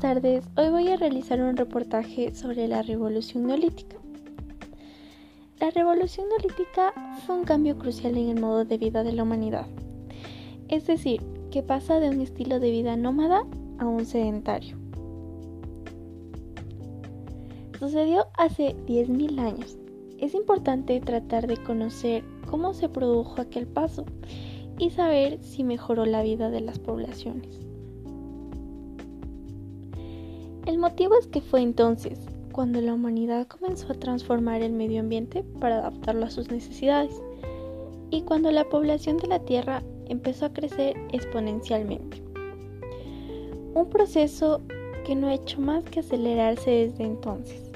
tardes, hoy voy a realizar un reportaje sobre la revolución neolítica. La revolución neolítica fue un cambio crucial en el modo de vida de la humanidad, es decir, que pasa de un estilo de vida nómada a un sedentario. Sucedió hace 10.000 años. Es importante tratar de conocer cómo se produjo aquel paso y saber si mejoró la vida de las poblaciones. El motivo es que fue entonces cuando la humanidad comenzó a transformar el medio ambiente para adaptarlo a sus necesidades y cuando la población de la Tierra empezó a crecer exponencialmente. Un proceso que no ha hecho más que acelerarse desde entonces.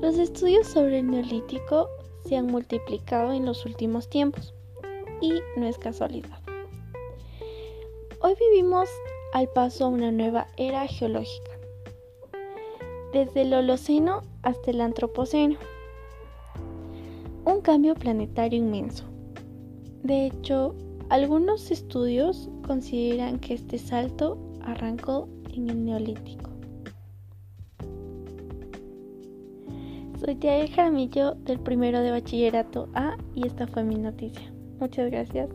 Los estudios sobre el neolítico se han multiplicado en los últimos tiempos y no es casualidad. Hoy vivimos al paso a una nueva era geológica, desde el Holoceno hasta el Antropoceno. Un cambio planetario inmenso. De hecho, algunos estudios consideran que este salto arrancó en el Neolítico. Soy Tiael Jaramillo del primero de bachillerato A y esta fue mi noticia. Muchas gracias.